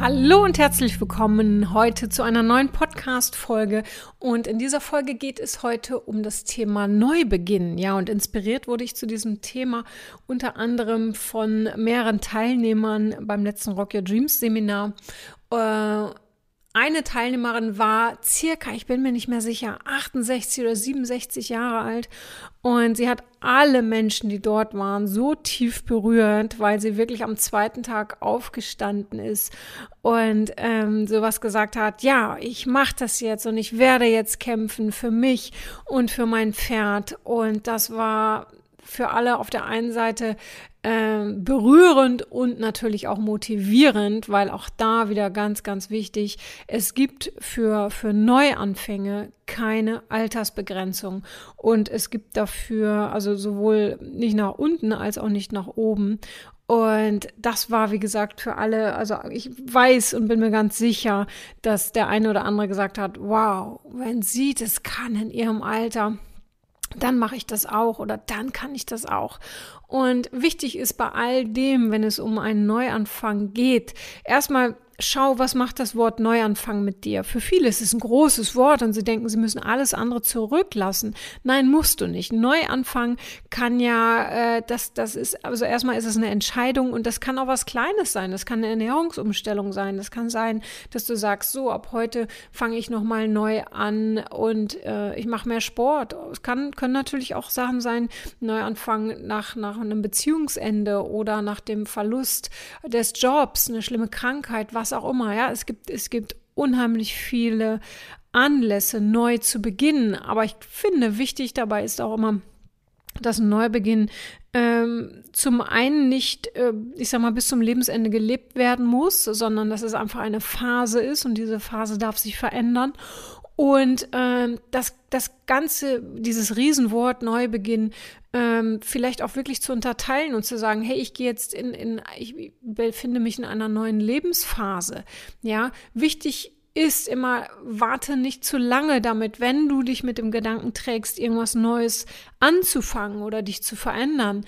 Hallo und herzlich willkommen heute zu einer neuen Podcast-Folge. Und in dieser Folge geht es heute um das Thema Neubeginn. Ja, und inspiriert wurde ich zu diesem Thema unter anderem von mehreren Teilnehmern beim letzten Rock Your Dreams Seminar. Äh, eine Teilnehmerin war circa, ich bin mir nicht mehr sicher, 68 oder 67 Jahre alt. Und sie hat alle Menschen, die dort waren, so tief berührt, weil sie wirklich am zweiten Tag aufgestanden ist und ähm, sowas gesagt hat, ja, ich mache das jetzt und ich werde jetzt kämpfen für mich und für mein Pferd. Und das war für alle auf der einen Seite äh, berührend und natürlich auch motivierend, weil auch da wieder ganz, ganz wichtig, es gibt für, für Neuanfänge keine Altersbegrenzung und es gibt dafür also sowohl nicht nach unten als auch nicht nach oben. Und das war, wie gesagt, für alle, also ich weiß und bin mir ganz sicher, dass der eine oder andere gesagt hat, wow, wenn sie das kann in ihrem Alter, dann mache ich das auch oder dann kann ich das auch. Und wichtig ist bei all dem, wenn es um einen Neuanfang geht, erstmal schau, was macht das Wort Neuanfang mit dir? Für viele ist es ein großes Wort und sie denken, sie müssen alles andere zurücklassen. Nein, musst du nicht. Neuanfang kann ja, äh, das, das ist, also erstmal ist es eine Entscheidung und das kann auch was Kleines sein. Das kann eine Ernährungsumstellung sein. Das kann sein, dass du sagst, so, ab heute fange ich nochmal neu an und äh, ich mache mehr Sport. Es kann, können natürlich auch Sachen sein, Neuanfang nach, nach einem Beziehungsende oder nach dem Verlust des Jobs, eine schlimme Krankheit, was was auch immer. Ja, es gibt, es gibt unheimlich viele Anlässe, neu zu beginnen. Aber ich finde, wichtig dabei ist auch immer, dass ein Neubeginn ähm, zum einen nicht, äh, ich sag mal, bis zum Lebensende gelebt werden muss, sondern dass es einfach eine Phase ist und diese Phase darf sich verändern. Und ähm, das, das Ganze, dieses Riesenwort Neubeginn, ähm, vielleicht auch wirklich zu unterteilen und zu sagen, hey, ich gehe jetzt in, in, ich befinde mich in einer neuen Lebensphase. Ja, wichtig ist immer, warte nicht zu lange damit, wenn du dich mit dem Gedanken trägst, irgendwas Neues anzufangen oder dich zu verändern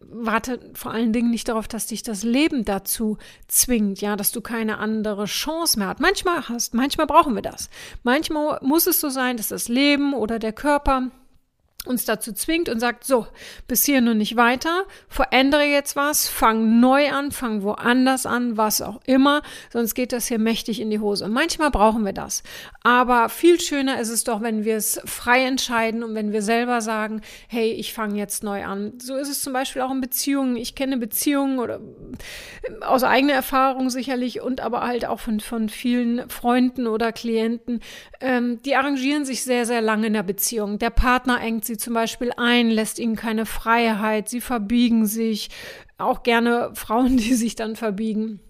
warte vor allen Dingen nicht darauf, dass dich das Leben dazu zwingt, ja, dass du keine andere Chance mehr hast. Manchmal hast, manchmal brauchen wir das. Manchmal muss es so sein, dass das Leben oder der Körper uns dazu zwingt und sagt, so, bis hier nur nicht weiter, verändere jetzt was, fang neu an, fang woanders an, was auch immer, sonst geht das hier mächtig in die Hose. Und manchmal brauchen wir das. Aber viel schöner ist es doch, wenn wir es frei entscheiden und wenn wir selber sagen, hey, ich fange jetzt neu an. So ist es zum Beispiel auch in Beziehungen. Ich kenne Beziehungen oder aus eigener Erfahrung sicherlich und aber halt auch von, von vielen Freunden oder Klienten, ähm, die arrangieren sich sehr, sehr lange in der Beziehung. Der Partner engt sie sie zum Beispiel ein, lässt ihnen keine Freiheit, sie verbiegen sich, auch gerne Frauen, die sich dann verbiegen.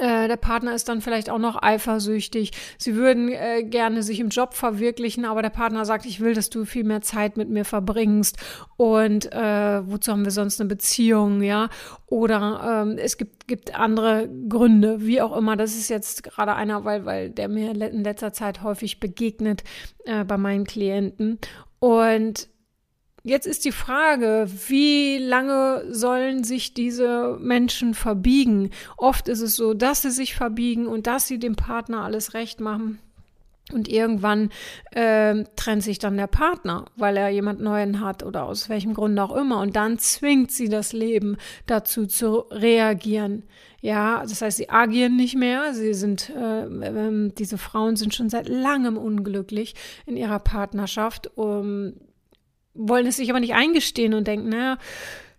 Äh, der Partner ist dann vielleicht auch noch eifersüchtig. Sie würden äh, gerne sich im Job verwirklichen, aber der Partner sagt, ich will, dass du viel mehr Zeit mit mir verbringst. Und äh, wozu haben wir sonst eine Beziehung, ja? Oder ähm, es gibt, gibt andere Gründe, wie auch immer. Das ist jetzt gerade einer, weil, weil der mir in letzter Zeit häufig begegnet äh, bei meinen Klienten. Und jetzt ist die Frage, wie lange sollen sich diese Menschen verbiegen? Oft ist es so, dass sie sich verbiegen und dass sie dem Partner alles recht machen. Und irgendwann äh, trennt sich dann der Partner, weil er jemand Neuen hat oder aus welchem Grund auch immer. Und dann zwingt sie das Leben dazu zu reagieren. Ja, das heißt, sie agieren nicht mehr. Sie sind, äh, äh, diese Frauen sind schon seit langem unglücklich in ihrer Partnerschaft, um, wollen es sich aber nicht eingestehen und denken, naja,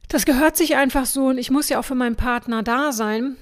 das gehört sich einfach so und ich muss ja auch für meinen Partner da sein.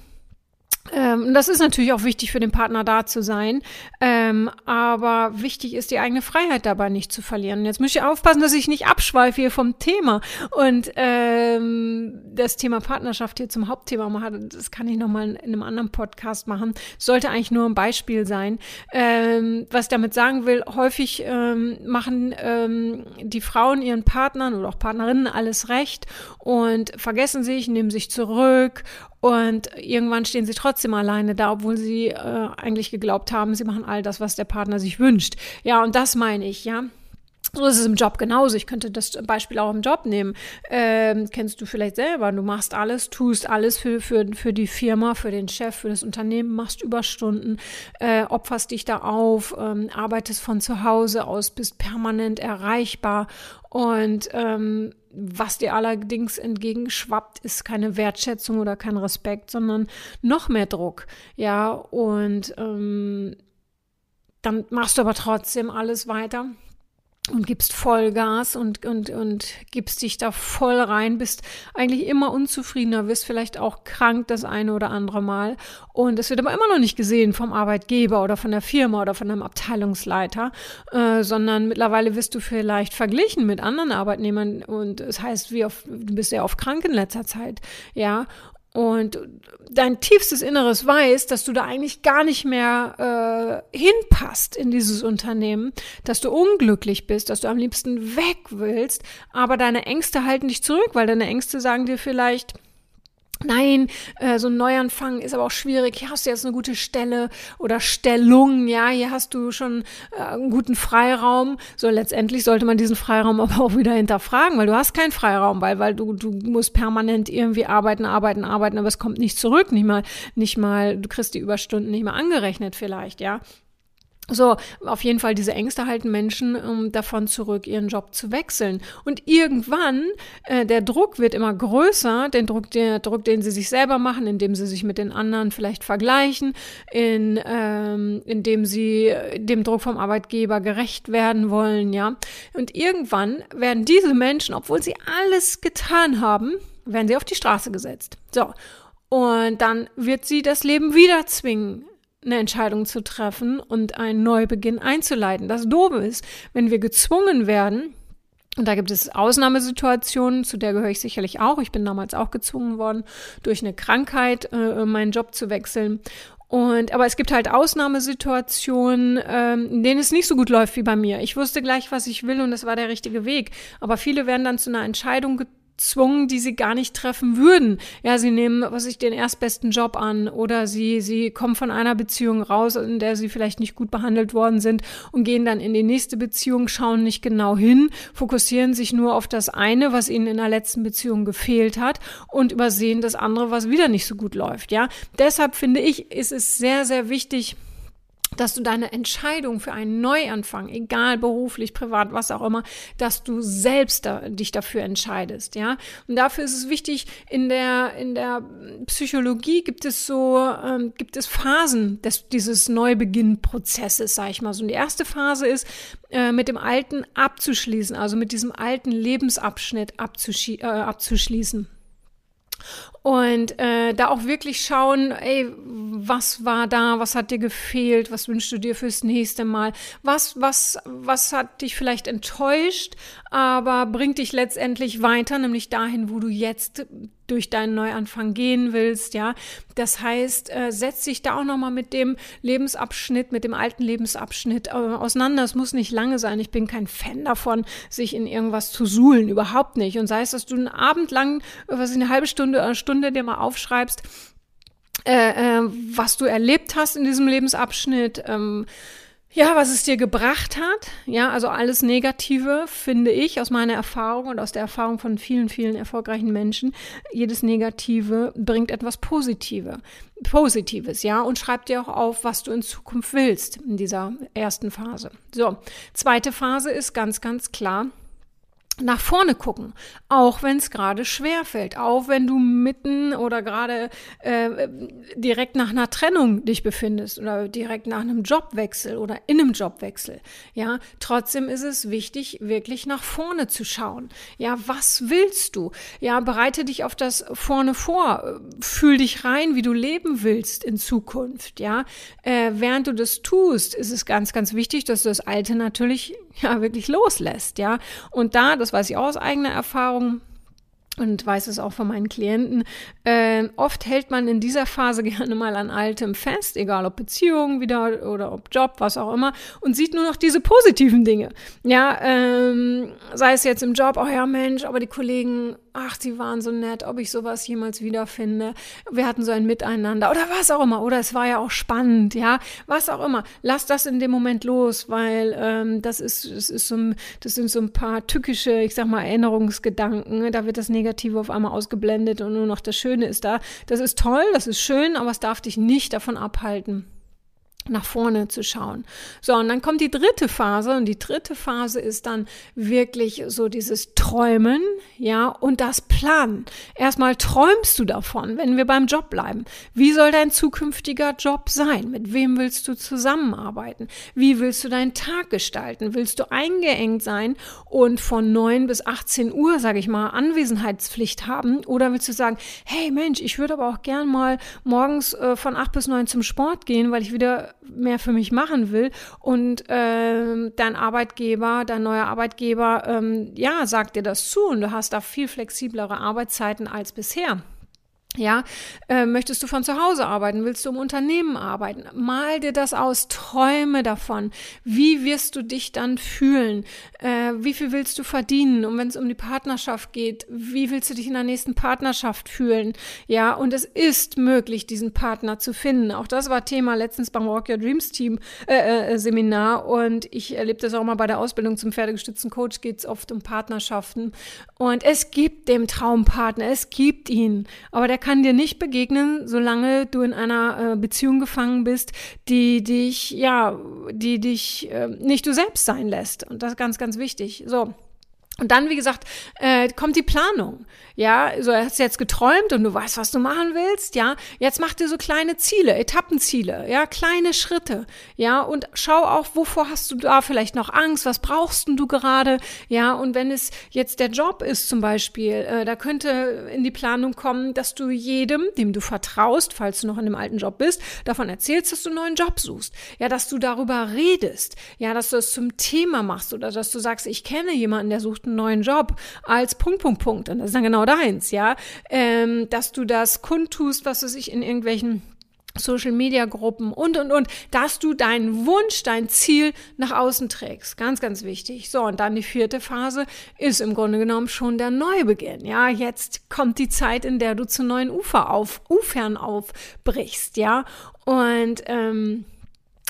Ähm, das ist natürlich auch wichtig für den Partner da zu sein. Äh, Ähm, aber wichtig ist, die eigene Freiheit dabei nicht zu verlieren. Jetzt muss ich aufpassen, dass ich nicht abschweife hier vom Thema und ähm, das Thema Partnerschaft hier zum Hauptthema mache. Das kann ich nochmal in einem anderen Podcast machen. Sollte eigentlich nur ein Beispiel sein. Ähm, was ich damit sagen will, häufig ähm, machen ähm, die Frauen ihren Partnern oder auch Partnerinnen alles recht und vergessen sich, nehmen sich zurück und irgendwann stehen sie trotzdem alleine da, obwohl sie äh, eigentlich geglaubt haben, sie machen all das, was der Partner sich wünscht. Ja, und das meine ich, ja. So ist es im Job genauso. Ich könnte das Beispiel auch im Job nehmen. Ähm, kennst du vielleicht selber. Du machst alles, tust alles für, für, für die Firma, für den Chef, für das Unternehmen, machst Überstunden, äh, opferst dich da auf, ähm, arbeitest von zu Hause aus, bist permanent erreichbar und ähm, was dir allerdings entgegenschwappt, ist keine Wertschätzung oder kein Respekt, sondern noch mehr Druck. Ja, und ähm, dann machst du aber trotzdem alles weiter und gibst Vollgas und, und, und gibst dich da voll rein, bist eigentlich immer unzufriedener, wirst vielleicht auch krank das eine oder andere Mal. Und es wird aber immer noch nicht gesehen vom Arbeitgeber oder von der Firma oder von einem Abteilungsleiter, äh, sondern mittlerweile wirst du vielleicht verglichen mit anderen Arbeitnehmern und es das heißt, wie oft, du bist ja oft krank in letzter Zeit, ja und dein tiefstes Inneres weiß, dass du da eigentlich gar nicht mehr äh, hinpasst in dieses Unternehmen, dass du unglücklich bist, dass du am liebsten weg willst, aber deine Ängste halten dich zurück, weil deine Ängste sagen dir vielleicht, Nein, äh, so ein Neuanfang ist aber auch schwierig. Hier hast du jetzt eine gute Stelle oder Stellung, ja, hier hast du schon äh, einen guten Freiraum. So letztendlich sollte man diesen Freiraum aber auch wieder hinterfragen, weil du hast keinen Freiraum, weil, weil du, du musst permanent irgendwie arbeiten, arbeiten, arbeiten, aber es kommt nicht zurück, nicht mal, nicht mal, du kriegst die Überstunden nicht mal angerechnet vielleicht, ja. So, auf jeden Fall, diese Ängste halten Menschen ähm, davon zurück, ihren Job zu wechseln. Und irgendwann, äh, der Druck wird immer größer, den Druck, der Druck, den sie sich selber machen, indem sie sich mit den anderen vielleicht vergleichen, in, ähm, indem sie dem Druck vom Arbeitgeber gerecht werden wollen, ja. Und irgendwann werden diese Menschen, obwohl sie alles getan haben, werden sie auf die Straße gesetzt. So. Und dann wird sie das Leben wieder zwingen, eine Entscheidung zu treffen und einen Neubeginn einzuleiten. Das Doofe ist, wenn wir gezwungen werden, und da gibt es Ausnahmesituationen, zu der gehöre ich sicherlich auch. Ich bin damals auch gezwungen worden, durch eine Krankheit äh, meinen Job zu wechseln. Und aber es gibt halt Ausnahmesituationen, ähm, in denen es nicht so gut läuft wie bei mir. Ich wusste gleich, was ich will und das war der richtige Weg. Aber viele werden dann zu einer Entscheidung gezwungen, die sie gar nicht treffen würden. Ja, sie nehmen, was ich, den erstbesten Job an oder sie, sie kommen von einer Beziehung raus, in der sie vielleicht nicht gut behandelt worden sind und gehen dann in die nächste Beziehung, schauen nicht genau hin, fokussieren sich nur auf das eine, was ihnen in der letzten Beziehung gefehlt hat und übersehen das andere, was wieder nicht so gut läuft. Ja, deshalb finde ich, ist es sehr, sehr wichtig, dass du deine Entscheidung für einen Neuanfang, egal beruflich, privat, was auch immer, dass du selbst da, dich dafür entscheidest, ja. Und dafür ist es wichtig, in der, in der Psychologie gibt es so, ähm, gibt es Phasen des, dieses Neubeginnprozesses, sag ich mal so. Und die erste Phase ist, äh, mit dem Alten abzuschließen, also mit diesem alten Lebensabschnitt äh, abzuschließen. Und äh, da auch wirklich schauen, ey, was war da, was hat dir gefehlt, was wünschst du dir fürs nächste Mal, was, was, was hat dich vielleicht enttäuscht, aber bringt dich letztendlich weiter, nämlich dahin, wo du jetzt durch deinen Neuanfang gehen willst, ja. Das heißt, äh, setz dich da auch nochmal mit dem Lebensabschnitt, mit dem alten Lebensabschnitt äh, auseinander. Es muss nicht lange sein. Ich bin kein Fan davon, sich in irgendwas zu suhlen, überhaupt nicht. Und sei es, dass du einen Abend lang, was ich eine halbe Stunde, eine Stunde dir mal aufschreibst, äh, äh, was du erlebt hast in diesem Lebensabschnitt, ähm, ja, was es dir gebracht hat, ja, also alles Negative, finde ich, aus meiner Erfahrung und aus der Erfahrung von vielen, vielen erfolgreichen Menschen, jedes Negative bringt etwas Positive, Positives, ja, und schreib dir auch auf, was du in Zukunft willst in dieser ersten Phase. So, zweite Phase ist ganz, ganz klar, nach vorne gucken, auch wenn es gerade schwer fällt, auch wenn du mitten oder gerade äh, direkt nach einer Trennung dich befindest oder direkt nach einem Jobwechsel oder in einem Jobwechsel. Ja, trotzdem ist es wichtig, wirklich nach vorne zu schauen. Ja, was willst du? Ja, bereite dich auf das vorne vor, fühl dich rein, wie du leben willst in Zukunft. Ja, äh, während du das tust, ist es ganz, ganz wichtig, dass du das Alte natürlich ja wirklich loslässt. Ja, und da das weiß ich auch aus eigener Erfahrung, und weiß es auch von meinen Klienten. Äh, oft hält man in dieser Phase gerne mal an Altem fest, egal ob Beziehung wieder oder ob Job, was auch immer, und sieht nur noch diese positiven Dinge. Ja, ähm, sei es jetzt im Job, oh ja Mensch, aber die Kollegen, ach, die waren so nett, ob ich sowas jemals wiederfinde. Wir hatten so ein Miteinander oder was auch immer. Oder es war ja auch spannend, ja, was auch immer. Lass das in dem Moment los, weil ähm, das ist, es ist so, das sind so ein paar tückische, ich sag mal, Erinnerungsgedanken. Da wird das negativ Negative auf einmal ausgeblendet und nur noch das Schöne ist da. Das ist toll, das ist schön, aber es darf dich nicht davon abhalten, nach vorne zu schauen. So, und dann kommt die dritte Phase und die dritte Phase ist dann wirklich so dieses Träumen, ja, und das Planen. Erstmal träumst du davon, wenn wir beim Job bleiben. Wie soll dein zukünftiger Job sein? Mit wem willst du zusammenarbeiten? Wie willst du deinen Tag gestalten? Willst du eingeengt sein und von 9 bis 18 Uhr, sage ich mal, Anwesenheitspflicht haben? Oder willst du sagen, hey Mensch, ich würde aber auch gern mal morgens äh, von 8 bis 9 zum Sport gehen, weil ich wieder mehr für mich machen will und äh, dein Arbeitgeber, dein neuer Arbeitgeber, ähm, ja, sagt dir das zu und du hast da viel flexiblere Arbeitszeiten als bisher. Ja, äh, möchtest du von zu Hause arbeiten? Willst du im Unternehmen arbeiten? Mal dir das aus, träume davon. Wie wirst du dich dann fühlen? Äh, wie viel willst du verdienen? Und wenn es um die Partnerschaft geht, wie willst du dich in der nächsten Partnerschaft fühlen? Ja, und es ist möglich, diesen Partner zu finden. Auch das war Thema letztens beim Walk Your Dreams Team äh, äh Seminar und ich erlebe das auch mal bei der Ausbildung zum pferdegestützten Coach geht es oft um Partnerschaften. Und es gibt dem Traumpartner, es gibt ihn, aber der kann dir nicht begegnen, solange du in einer äh, Beziehung gefangen bist, die dich, ja, die dich äh, nicht du selbst sein lässt. Und das ist ganz, ganz wichtig. So. Und dann, wie gesagt, äh, kommt die Planung. Ja, so hast du jetzt geträumt und du weißt, was du machen willst. Ja, jetzt mach dir so kleine Ziele, Etappenziele, ja, kleine Schritte. Ja, und schau auch, wovor hast du da vielleicht noch Angst? Was brauchst du gerade? Ja, und wenn es jetzt der Job ist zum Beispiel, äh, da könnte in die Planung kommen, dass du jedem, dem du vertraust, falls du noch in dem alten Job bist, davon erzählst, dass du einen neuen Job suchst. Ja, dass du darüber redest. Ja, dass du es zum Thema machst oder dass du sagst, ich kenne jemanden, der sucht einen neuen Job als Punkt, Punkt, Punkt. Und das ist dann genau deins, ja. Ähm, dass du das kundtust, was du sich in irgendwelchen Social Media Gruppen und und und, dass du deinen Wunsch, dein Ziel nach außen trägst. Ganz, ganz wichtig. So, und dann die vierte Phase ist im Grunde genommen schon der Neubeginn. Ja, jetzt kommt die Zeit, in der du zu neuen Ufer auf, Ufern aufbrichst, ja. Und ähm,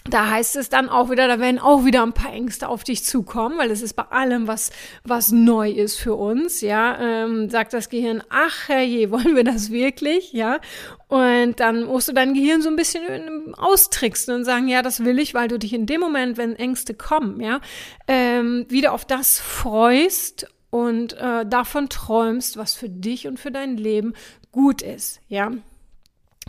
da heißt es dann auch wieder, da werden auch wieder ein paar Ängste auf dich zukommen, weil es ist bei allem, was, was neu ist für uns, ja, ähm, sagt das Gehirn, ach herrje, wollen wir das wirklich, ja, und dann musst du dein Gehirn so ein bisschen austricksen und sagen, ja, das will ich, weil du dich in dem Moment, wenn Ängste kommen, ja, ähm, wieder auf das freust und äh, davon träumst, was für dich und für dein Leben gut ist, ja.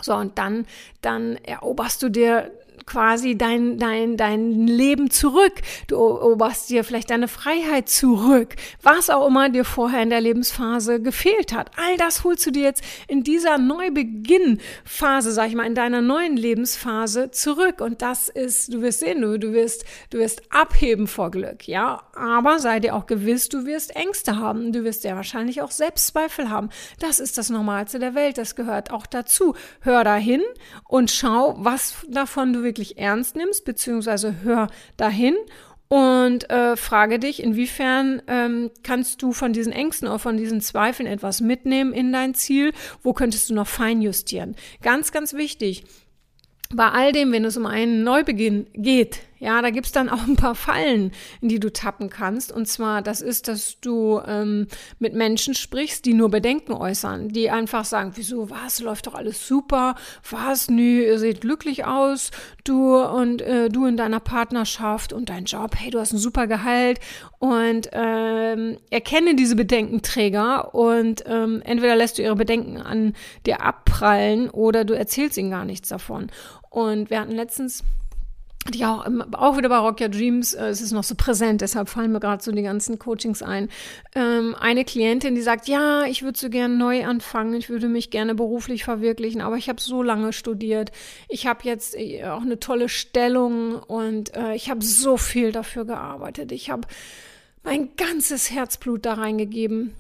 So, und dann, dann eroberst du dir quasi dein, dein, dein Leben zurück. Du eroberst dir vielleicht deine Freiheit zurück. Was auch immer dir vorher in der Lebensphase gefehlt hat. All das holst du dir jetzt in dieser Neubeginn-Phase, sag ich mal, in deiner neuen Lebensphase zurück. Und das ist, du wirst sehen, du, du wirst, du wirst abheben vor Glück, ja. Aber sei dir auch gewiss, du wirst Ängste haben. Du wirst ja wahrscheinlich auch Selbstzweifel haben. Das ist das Normalste der Welt. Das gehört auch dazu. Hör dahin und schau, was davon du wirklich wirklich ernst nimmst, beziehungsweise hör dahin und äh, frage dich, inwiefern ähm, kannst du von diesen Ängsten oder von diesen Zweifeln etwas mitnehmen in dein Ziel? Wo könntest du noch feinjustieren? Ganz, ganz wichtig. Bei all dem, wenn es um einen Neubeginn geht, Ja, da gibt's dann auch ein paar Fallen, in die du tappen kannst. Und zwar, das ist, dass du ähm, mit Menschen sprichst, die nur Bedenken äußern, die einfach sagen, wieso, was, läuft doch alles super, was, nö, ihr seht glücklich aus, du und äh, du in deiner Partnerschaft und dein Job, hey, du hast ein super Gehalt und ähm, erkenne diese Bedenkenträger und ähm, entweder lässt du ihre Bedenken an dir abprallen oder du erzählst ihnen gar nichts davon. Und wir hatten letztens die auch, auch wieder bei Rock Your Dreams, äh, es ist noch so präsent, deshalb fallen mir gerade so die ganzen Coachings ein. Ähm, eine Klientin, die sagt, ja, ich würde so gerne neu anfangen, ich würde mich gerne beruflich verwirklichen, aber ich habe so lange studiert, ich habe jetzt äh, auch eine tolle Stellung und äh, ich habe so viel dafür gearbeitet, ich habe mein ganzes Herzblut da reingegeben.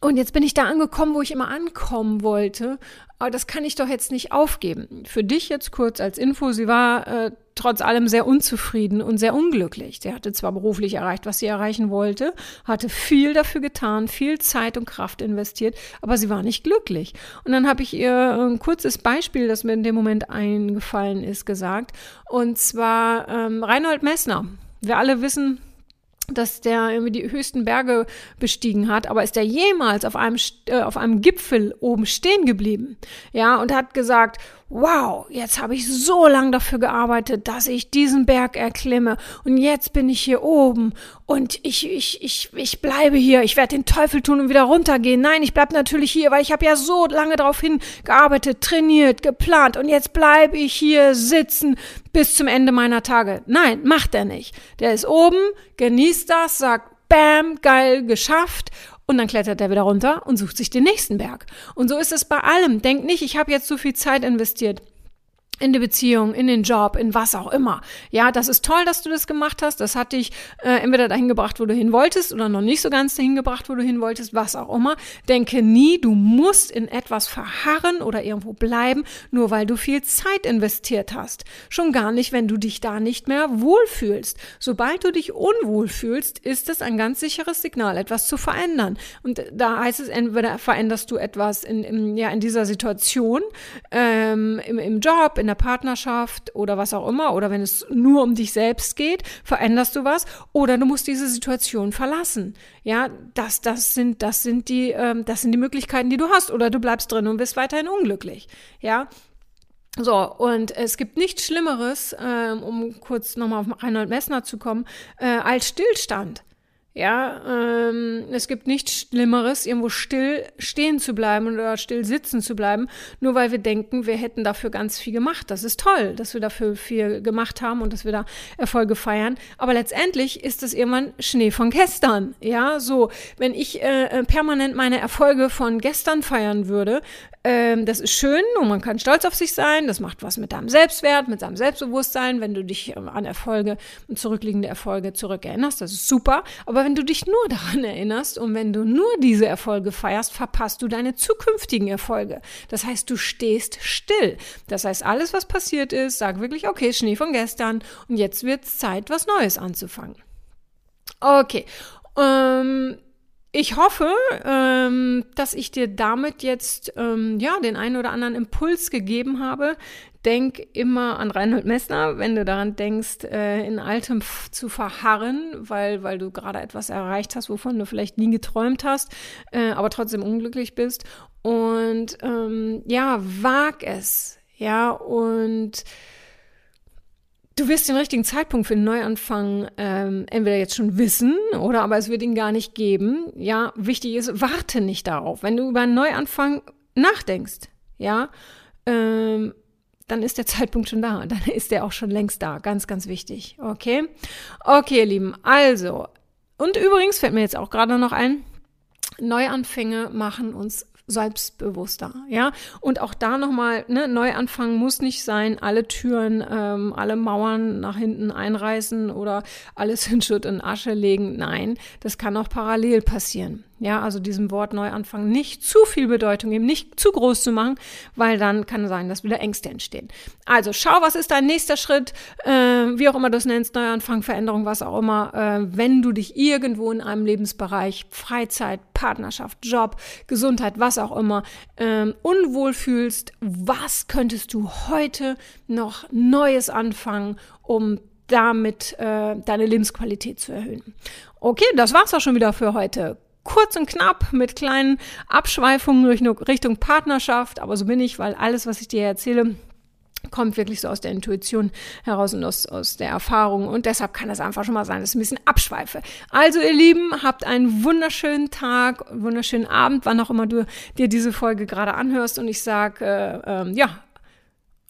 Und jetzt bin ich da angekommen, wo ich immer ankommen wollte. Aber das kann ich doch jetzt nicht aufgeben. Für dich jetzt kurz als Info, sie war äh, trotz allem sehr unzufrieden und sehr unglücklich. Sie hatte zwar beruflich erreicht, was sie erreichen wollte, hatte viel dafür getan, viel Zeit und Kraft investiert, aber sie war nicht glücklich. Und dann habe ich ihr ein kurzes Beispiel, das mir in dem Moment eingefallen ist, gesagt. Und zwar ähm, Reinhold Messner. Wir alle wissen, dass der irgendwie die höchsten Berge bestiegen hat, aber ist er jemals auf einem, äh, auf einem Gipfel oben stehen geblieben? Ja, und hat gesagt, wow, jetzt habe ich so lange dafür gearbeitet, dass ich diesen Berg erklimme und jetzt bin ich hier oben und ich, ich, ich, ich bleibe hier, ich werde den Teufel tun und wieder runtergehen. Nein, ich bleibe natürlich hier, weil ich habe ja so lange darauf hingearbeitet, trainiert, geplant und jetzt bleibe ich hier sitzen bis zum Ende meiner Tage. Nein, macht er nicht. Der ist oben, genießt das, sagt, Bam, geil, geschafft und dann klettert er wieder runter und sucht sich den nächsten Berg. Und so ist es bei allem. Denk nicht, ich habe jetzt so viel Zeit investiert in die Beziehung, in den Job, in was auch immer. Ja, das ist toll, dass du das gemacht hast. Das hat dich äh, entweder dahin gebracht, wo du hin wolltest, oder noch nicht so ganz dahin gebracht, wo du hin wolltest, was auch immer. Denke nie, du musst in etwas verharren oder irgendwo bleiben, nur weil du viel Zeit investiert hast. Schon gar nicht, wenn du dich da nicht mehr wohlfühlst. Sobald du dich unwohl fühlst, ist es ein ganz sicheres Signal, etwas zu verändern. Und da heißt es, entweder veränderst du etwas in, in ja, in dieser Situation, ähm, im, im Job, in der Partnerschaft oder was auch immer, oder wenn es nur um dich selbst geht, veränderst du was, oder du musst diese Situation verlassen. Ja, das, das sind, das sind die, ähm, das sind die Möglichkeiten, die du hast, oder du bleibst drin und bist weiterhin unglücklich. Ja, so, und es gibt nichts Schlimmeres, ähm, um kurz nochmal auf Reinhold Messner zu kommen, äh, als Stillstand. Ja, ähm, es gibt nichts Schlimmeres, irgendwo still stehen zu bleiben oder still sitzen zu bleiben, nur weil wir denken, wir hätten dafür ganz viel gemacht. Das ist toll, dass wir dafür viel gemacht haben und dass wir da Erfolge feiern. Aber letztendlich ist es irgendwann Schnee von gestern. Ja, so, wenn ich äh, äh permanent meine Erfolge von gestern feiern würde, ähm, das ist schön und man kann stolz auf sich sein. Das macht was mit deinem Selbstwert, mit seinem Selbstbewusstsein, wenn du dich ähm, an Erfolge und zurückliegende Erfolge zurückerinnerst. Das ist super. Aber wenn du dich nur daran erinnerst und wenn du nur diese Erfolge feierst, verpasst du deine zukünftigen Erfolge. Das heißt, du stehst still. Das heißt, alles, was passiert ist, sag wirklich, okay, Schnee von gestern und jetzt wird es Zeit, was Neues anzufangen. Okay. Ähm, ich hoffe, ähm, dass ich dir damit jetzt ähm, ja den einen oder anderen Impuls gegeben habe. Denk immer an Reinhold Messner, wenn du daran denkst, äh, in Altem zu verharren, weil, weil du gerade etwas erreicht hast, wovon du vielleicht nie geträumt hast, äh, aber trotzdem unglücklich bist. Und ähm, ja, wag es. Ja, und Du wirst den richtigen Zeitpunkt für den Neuanfang ähm, entweder jetzt schon wissen oder aber es wird ihn gar nicht geben. Ja, wichtig ist, warte nicht darauf. Wenn du über einen Neuanfang nachdenkst, ja, ähm, dann ist der Zeitpunkt schon da. Dann ist der auch schon längst da. Ganz, ganz wichtig. Okay? Okay, ihr Lieben. Also, und übrigens fällt mir jetzt auch gerade noch ein, Neuanfänge machen uns selbstbewusster, ja. Und auch da nochmal, ne, Neuanfang muss nicht sein, alle Türen, ähm, alle Mauern nach hinten einreißen oder alles in Schutt und Asche legen. Nein, das kann auch parallel passieren. Ja, also diesem Wort Neuanfang nicht zu viel Bedeutung geben, nicht zu groß zu machen, weil dann kann sein, dass wieder Ängste entstehen. Also schau, was ist dein nächster Schritt, äh, wie auch immer du es nennst, Neuanfang, Veränderung, was auch immer, äh, wenn du dich irgendwo in einem Lebensbereich, Freizeit, Partnerschaft, Job, Gesundheit, was auch immer, äh, unwohl fühlst, was könntest du heute noch Neues anfangen, um damit äh, deine Lebensqualität zu erhöhen. Okay, das war's auch schon wieder für heute kurz und knapp mit kleinen Abschweifungen Richtung Partnerschaft, aber so bin ich, weil alles, was ich dir erzähle, kommt wirklich so aus der Intuition heraus und aus, aus der Erfahrung. Und deshalb kann es einfach schon mal sein, dass ich ein bisschen abschweife. Also, ihr Lieben, habt einen wunderschönen Tag, wunderschönen Abend, wann auch immer du dir diese Folge gerade anhörst. Und ich sage, äh, äh, ja,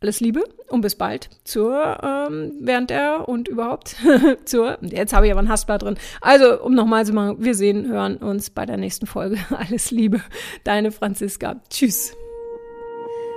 alles Liebe und bis bald zur, ähm, während der und überhaupt zur, jetzt habe ich aber ein Haspler drin. Also, um nochmal zu machen, wir sehen, hören uns bei der nächsten Folge. Alles Liebe, deine Franziska. Tschüss.